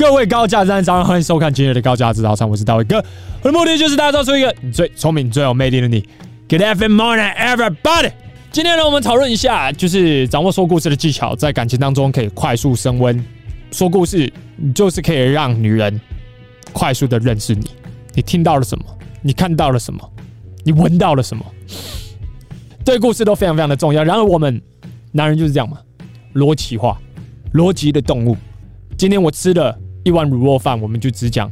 各位高价值早上，欢迎收看今日的高价值早餐，我是大卫哥。我的目的就是打造出一个最聪明、最有魅力的你。Good afternoon, morning, everybody。今天呢，我们讨论一下，就是掌握说故事的技巧，在感情当中可以快速升温。说故事就是可以让女人快速的认识你。你听到了什么？你看到了什么？你闻到了什么？对故事都非常非常的重要。然而，我们男人就是这样嘛，逻辑化、逻辑的动物。今天我吃了。一碗卤肉饭，我们就只讲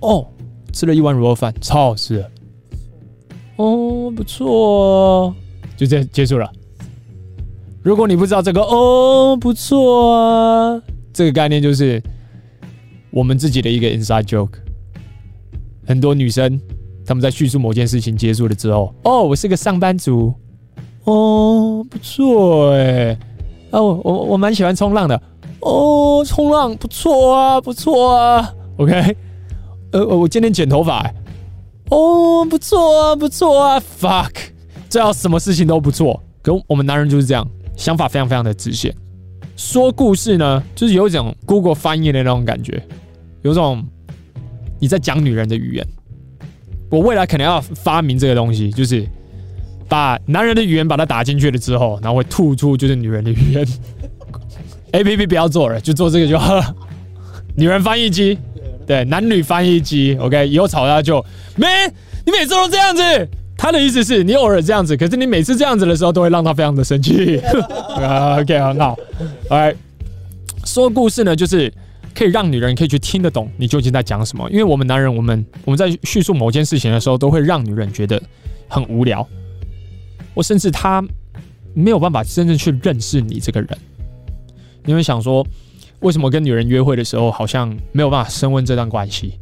哦，吃了一碗卤肉饭，超好吃。哦，不错哦，就这样结束了。如果你不知道这个哦，不错啊，这个概念就是我们自己的一个 inside joke。很多女生她们在叙述某件事情结束了之后，哦，我是个上班族。哦，不错哎，啊，我我我蛮喜欢冲浪的。哦，冲浪不错啊，不错啊。OK，呃，我今天剪头发。哦，不错啊，不错啊。Fuck，这要什么事情都不错。可我们男人就是这样，想法非常非常的直线。说故事呢，就是有一种 Google 翻译的那种感觉，有种你在讲女人的语言。我未来可能要发明这个东西，就是把男人的语言把它打进去了之后，然后会吐出就是女人的语言。A P P 不要做了，就做这个就好了。女人翻译机，对，男女翻译机，OK。以后吵架就没，你每次都这样子。他的意思是你偶尔这样子，可是你每次这样子的时候，都会让他非常的生气。OK，很好。来说故事呢，就是可以让女人可以去听得懂你究竟在讲什么。因为我们男人，我们我们在叙述某件事情的时候，都会让女人觉得很无聊，我甚至他没有办法真正去认识你这个人。你会想说，为什么跟女人约会的时候好像没有办法升温这段关系？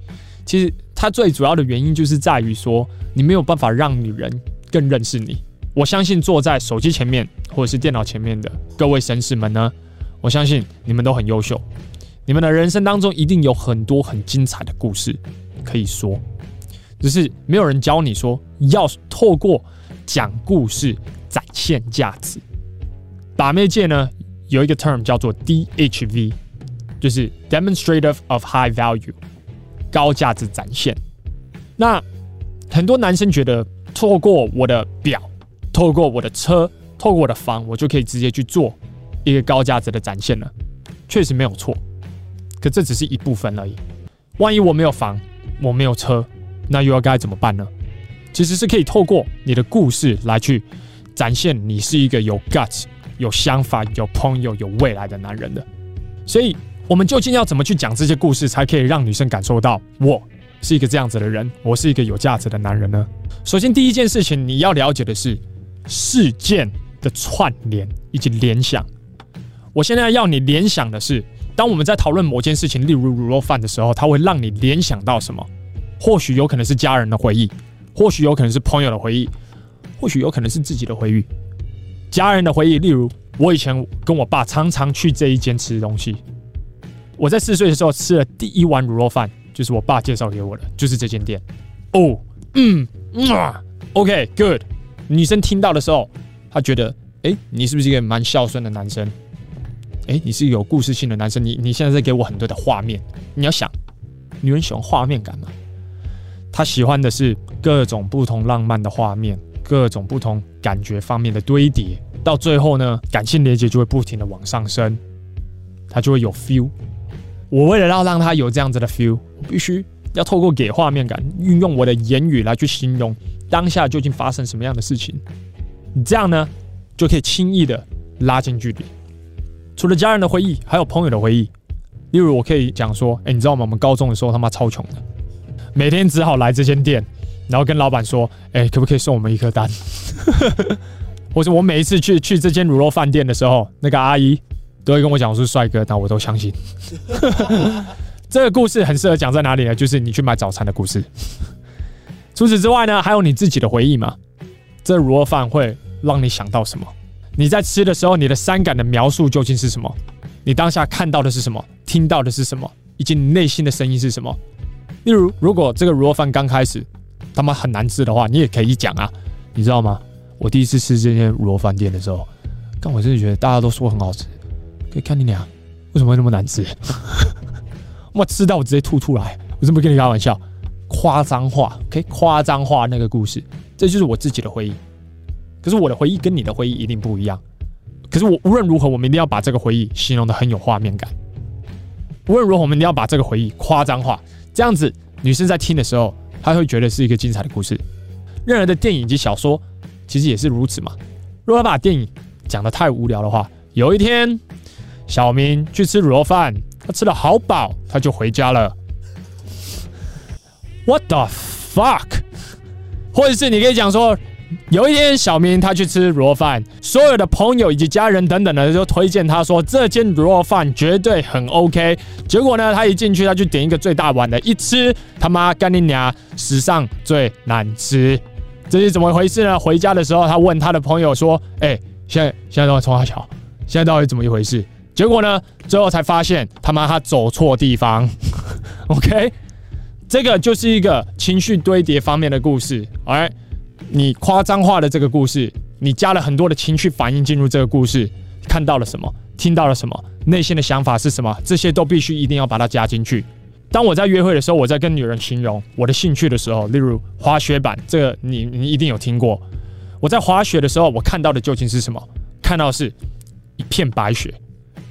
其实它最主要的原因就是在于说，你没有办法让女人更认识你。我相信坐在手机前面或者是电脑前面的各位绅士们呢，我相信你们都很优秀，你们的人生当中一定有很多很精彩的故事可以说，只是没有人教你说要透过讲故事展现价值。把妹界呢，有一个 term 叫做 DHV，就是 Demonstrative of High Value，高价值展现。那很多男生觉得，透过我的表，透过我的车，透过我的房，我就可以直接去做一个高价值的展现了。确实没有错，可这只是一部分而已。万一我没有房，我没有车，那又要该怎么办呢？其实是可以透过你的故事来去展现你是一个有 guts。有想法、有朋友、有未来的男人的，所以我们究竟要怎么去讲这些故事，才可以让女生感受到我是一个这样子的人，我是一个有价值的男人呢？首先，第一件事情你要了解的是事件的串联以及联想。我现在要你联想的是，当我们在讨论某件事情，例如卤肉饭的时候，它会让你联想到什么？或许有可能是家人的回忆，或许有可能是朋友的回忆，或许有可能是自己的回忆。家人的回忆，例如我以前跟我爸常常去这一间吃东西。我在四岁的时候吃了第一碗卤肉饭，就是我爸介绍给我的，就是这间店。哦，嗯，啊，OK，good。女生听到的时候，她觉得，哎，你是不是一个蛮孝顺的男生？哎，你是有故事性的男生。你你现在在给我很多的画面。你要想，女人喜欢画面感嘛？她喜欢的是各种不同浪漫的画面，各种不同感觉方面的堆叠。到最后呢，感性连接就会不停的往上升，它就会有 feel。我为了要让他有这样子的 feel，我必须要透过给画面感，运用我的言语来去形容当下究竟发生什么样的事情。这样呢，就可以轻易的拉近距离。除了家人的回忆，还有朋友的回忆。例如，我可以讲说，哎，你知道吗？我们高中的时候他妈超穷的，每天只好来这间店，然后跟老板说，哎，可不可以送我们一颗蛋？或者我每一次去去这间卤肉饭店的时候，那个阿姨都会跟我讲我是帅哥，那我都相信。这个故事很适合讲在哪里呢？就是你去买早餐的故事。除此之外呢，还有你自己的回忆嘛？这卤肉饭会让你想到什么？你在吃的时候，你的三感的描述究竟是什么？你当下看到的是什么？听到的是什么？以及你内心的声音是什么？例如，如果这个卤肉饭刚开始他妈很难吃的话，你也可以讲啊，你知道吗？我第一次吃这间卤肉饭店的时候，但我真的觉得大家都说很好吃，可以看你俩为什么会那么难吃？我吃到我直接吐出来，我怎么跟你开玩笑？夸张化可以夸张化那个故事，这就是我自己的回忆。可是我的回忆跟你的回忆一定不一样。可是我无论如何，我们一定要把这个回忆形容得很有画面感。无论如何，我们一定要把这个回忆夸张化，这样子女生在听的时候，他会觉得是一个精彩的故事。任何的电影及小说，其实也是如此嘛。如果把电影讲的太无聊的话，有一天小明去吃卤肉饭，他吃的好饱，他就回家了。What the fuck？或者是你可以讲说，有一天小明他去吃卤肉饭，所有的朋友以及家人等等的就推荐他说，这间卤肉饭绝对很 OK。结果呢，他一进去他就点一个最大碗的，一吃他妈干你娘，史上最难吃。这是怎么回事呢？回家的时候，他问他的朋友说：“哎、现在现在到底从哪桥？现在到底怎么一回事？”结果呢，最后才发现他妈他走错地方。OK，这个就是一个情绪堆叠方面的故事。哎，你夸张化的这个故事，你加了很多的情绪反应进入这个故事，看到了什么？听到了什么？内心的想法是什么？这些都必须一定要把它加进去。当我在约会的时候，我在跟女人形容我的兴趣的时候，例如滑雪板，这个你你一定有听过。我在滑雪的时候，我看到的究竟是什么？看到的是一片白雪。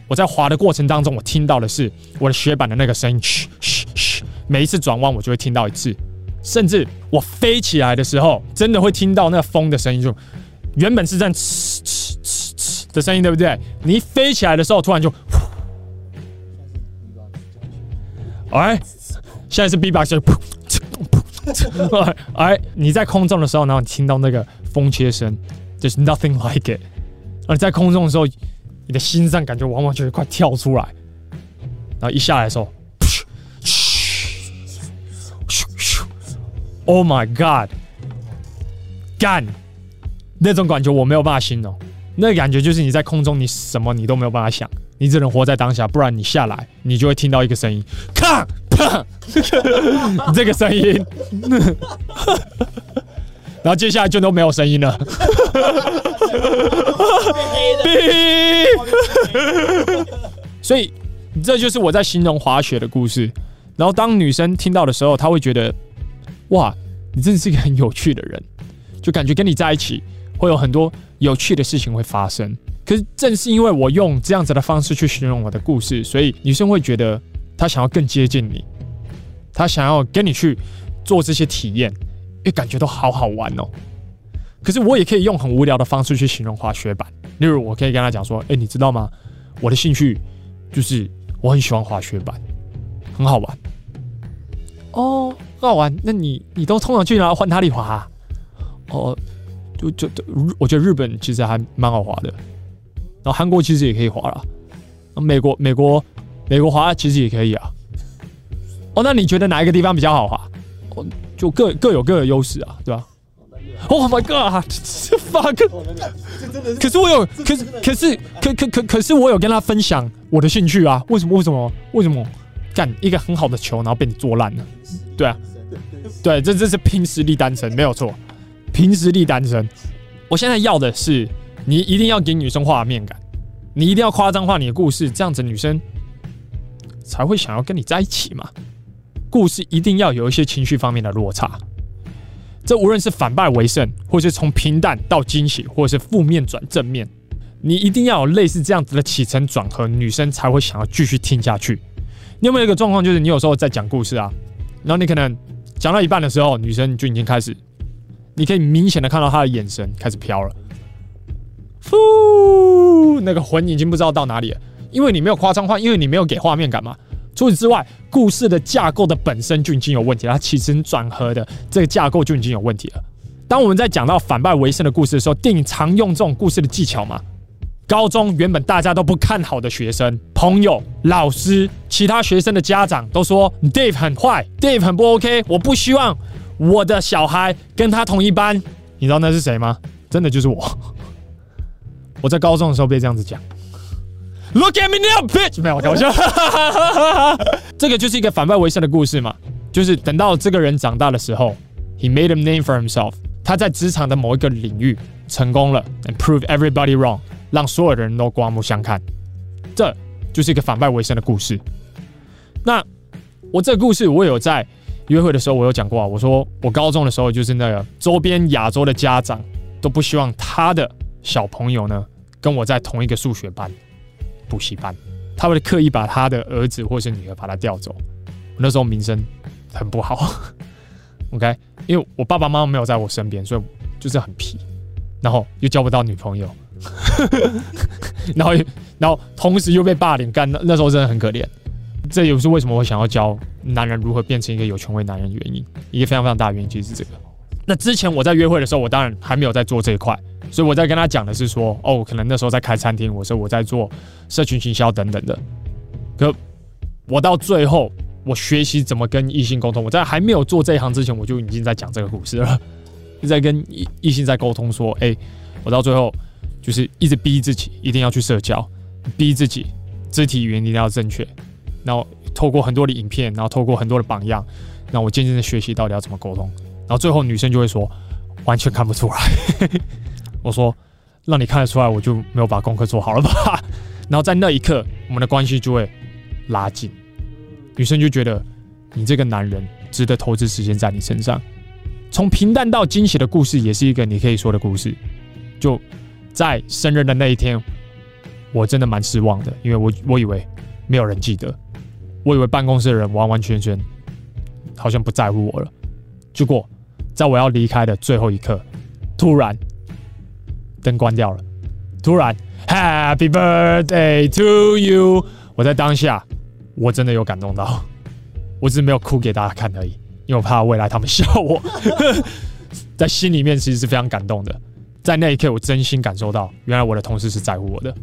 我在滑的过程当中，我听到的是我的雪板的那个声音，嘘嘘嘘。每一次转弯，我就会听到一次。甚至我飞起来的时候，真的会听到那风的声音，就原本是这样呲呲呲呲的声音，对不对？你一飞起来的时候，突然就。哎，现在是 B-box，噗噗，哎，你在空中的时候，然后你听到那个风切声，就是 nothing like it。而在空中的时候，你的心脏感觉完完全全快跳出来，然后一下来的时候，，Oh my God，干，那种感觉我没有办法形容，那感觉就是你在空中，你什么你都没有办法想。你只能活在当下，不然你下来，你就会听到一个声音，咔啪，这个声音，然后接下来就都没有声音了。所以这就是我在形容滑雪的故事。然后当女生听到的时候，她会觉得，哇，你真的是一个很有趣的人，就感觉跟你在一起会有很多有趣的事情会发生。可是正是因为我用这样子的方式去形容我的故事，所以女生会觉得她想要更接近你，她想要跟你去做这些体验，因为感觉都好好玩哦。可是我也可以用很无聊的方式去形容滑雪板，例如我可以跟她讲说：“哎，你知道吗？我的兴趣就是我很喜欢滑雪板，很好玩。”哦，很好玩。那你你都通常去哪换哪里滑啊？哦，就就我觉得日本其实还蛮好滑的。然后韩国其实也可以滑了，美国美国美国滑其实也可以啊。哦，那你觉得哪一个地方比较好滑？哦，就各各有各的优势啊，对吧？Oh my god！fuck！可是我有，可是可是可可可可是我有跟他分享我的兴趣啊。为什么？为什么？为什么？干一个很好的球，然后被你做烂了？对啊，对，这这是拼实力单身，没有错，拼实力单身。我现在要的是。你一定要给女生画面感，你一定要夸张化你的故事，这样子女生才会想要跟你在一起嘛。故事一定要有一些情绪方面的落差，这无论是反败为胜，或是从平淡到惊喜，或者是负面转正面，你一定要有类似这样子的起承转合，女生才会想要继续听下去。你有没有一个状况，就是你有时候在讲故事啊，然后你可能讲到一半的时候，女生就已经开始，你可以明显的看到她的眼神开始飘了。呼，那个魂已经不知道到哪里了，因为你没有夸张化，因为你没有给画面感嘛。除此之外，故事的架构的本身就已经有问题了，它起承转合的这个架构就已经有问题了。当我们在讲到反败为胜的故事的时候，电影常用这种故事的技巧嘛。高中原本大家都不看好的学生、朋友、老师、其他学生的家长都说 Dave 很坏，Dave 很不 OK，我不希望我的小孩跟他同一班。你知道那是谁吗？真的就是我。我在高中的时候被这样子讲，Look at me now, bitch！没有，开玩笑。这个就是一个反败为胜的故事嘛，就是等到这个人长大的时候，He made a name for himself。他在职场的某一个领域成功了，and prove everybody wrong，让所有的人都刮目相看。这就是一个反败为胜的故事。那我这个故事我有在约会的时候我有讲过啊，我说我高中的时候就是那个周边亚洲的家长都不希望他的小朋友呢跟我在同一个数学班补习班，他会刻意把他的儿子或是女儿把他调走。那时候名声很不好，OK，因为我爸爸妈妈没有在我身边，所以就是很皮，然后又交不到女朋友，然后然后同时又被霸凌，干那那时候真的很可怜。这也是为什么我想要教男人如何变成一个有权威男人的原因，一个非常非常大的原因其实是这个。那之前我在约会的时候，我当然还没有在做这一块，所以我在跟他讲的是说，哦，可能那时候在开餐厅，我说我在做社群行销等等的。可我到最后，我学习怎么跟异性沟通，我在还没有做这一行之前，我就已经在讲这个故事了，就 在跟异异性在沟通说，哎、我到最后就是一直逼自己一定要去社交，逼自己肢体语言一定要正确。然后透过很多的影片，然后透过很多的榜样，那我渐渐的学习到底要怎么沟通。然后最后女生就会说，完全看不出来。我说，让你看得出来，我就没有把功课做好了吧？然后在那一刻，我们的关系就会拉近。女生就觉得你这个男人值得投资时间在你身上。从平淡到惊喜的故事，也是一个你可以说的故事。就在生日的那一天，我真的蛮失望的，因为我我以为没有人记得。我以为办公室的人完完全全好像不在乎我了，结果在我要离开的最后一刻，突然灯关掉了，突然 Happy Birthday to you！我在当下我真的有感动到，我只是没有哭给大家看而已，因为我怕未来他们笑我，在心里面其实是非常感动的，在那一刻我真心感受到，原来我的同事是在乎我的。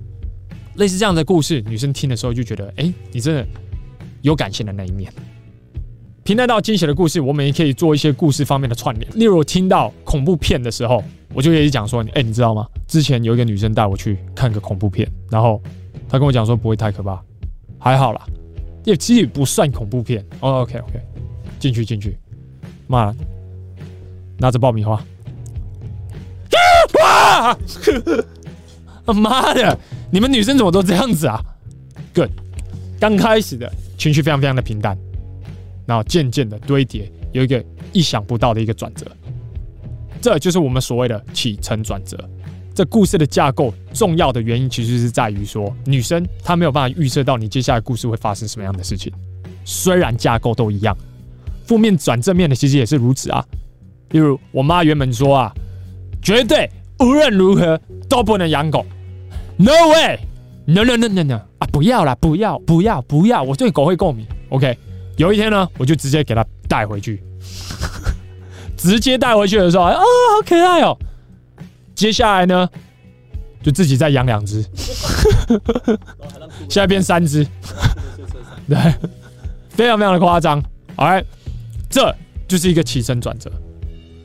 类似这样的故事，女生听的时候就觉得，哎、你真的。有感性的那一面，平淡到惊喜的故事，我们也可以做一些故事方面的串联。例如，听到恐怖片的时候，我就可以讲说：“哎、你知道吗？之前有一个女生带我去看个恐怖片，然后她跟我讲说不会太可怕，还好啦，也其实也不算恐怖片。哦” OK OK，进去进去，妈，拿着爆米花，哇！妈的，你们女生怎么都这样子啊？Good，刚开始的。情绪非常非常的平淡，然后渐渐的堆叠，有一个意想不到的一个转折，这就是我们所谓的起承转折。这故事的架构重要的原因，其实是在于说，女生她没有办法预测到你接下来故事会发生什么样的事情。虽然架构都一样，负面转正面的其实也是如此啊。例如我妈原本说啊，绝对无论如何都不能养狗，No way。No no no no no 啊！不要啦，不要不要不要！我对狗会过敏。OK，有一天呢，我就直接给它带回去，直接带回去的时候，啊，好可爱哦！接下来呢，就自己再养两只，现在变三只，对，非常非常的夸张。OK，这就是一个起承转折。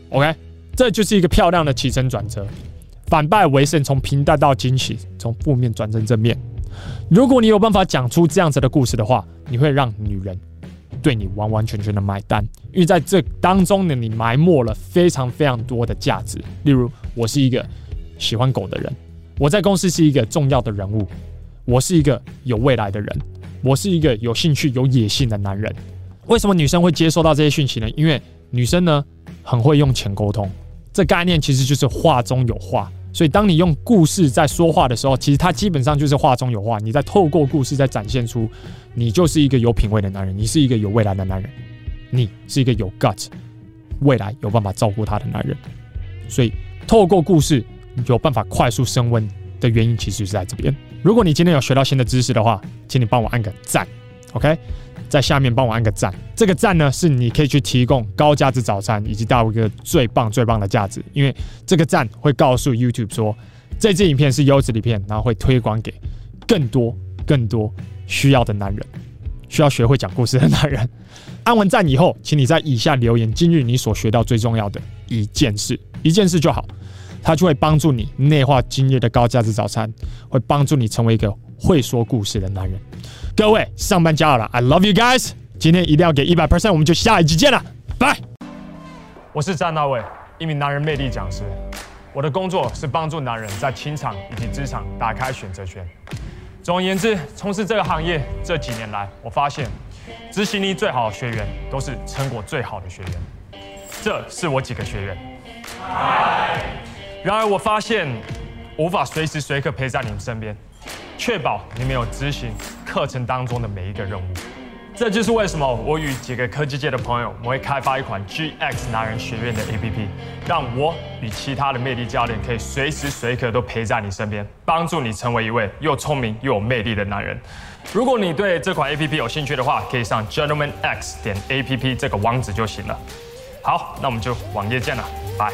OK，这就是一个漂亮的起承转折。反败为胜，从平淡到惊喜，从负面转成正面。如果你有办法讲出这样子的故事的话，你会让女人对你完完全全的买单，因为在这当中呢，你埋没了非常非常多的价值。例如，我是一个喜欢狗的人，我在公司是一个重要的人物，我是一个有未来的人，我是一个有兴趣、有野性的男人。为什么女生会接收到这些讯息呢？因为女生呢很会用钱沟通，这概念其实就是话中有话。所以，当你用故事在说话的时候，其实它基本上就是话中有话。你在透过故事在展现出，你就是一个有品味的男人，你是一个有未来的男人，你是一个有 gut，未来有办法照顾他的男人。所以，透过故事有办法快速升温的原因，其实是在这边。如果你今天有学到新的知识的话，请你帮我按个赞，OK。在下面帮我按个赞，这个赞呢是你可以去提供高价值早餐以及大卫哥最棒最棒的价值，因为这个赞会告诉 YouTube 说这支影片是优质影片，然后会推广给更多更多需要的男人，需要学会讲故事的男人。按完赞以后，请你在以下留言今日你所学到最重要的一件事，一件事就好，它就会帮助你内化今日的高价值早餐，会帮助你成为一个会说故事的男人。各位上班加油了，I love you guys！今天一定要给一百 percent，我们就下一集见了，拜！我是詹大卫，一名男人魅力讲师。我的工作是帮助男人在情场以及职场打开选择权。总而言之，从事这个行业这几年来，我发现执行力最好的学员都是成果最好的学员。这是我几个学员。然而我发现无法随时随刻陪在你们身边，确保你们有执行课程当中的每一个任务。这就是为什么我与几个科技界的朋友，我会开发一款 GX 男人学院的 APP，让我与其他的魅力教练可以随时随刻都陪在你身边，帮助你成为一位又聪明又有魅力的男人。如果你对这款 APP 有兴趣的话，可以上 gentlemanx 点 APP 这个网址就行了。好，那我们就网页见了，拜。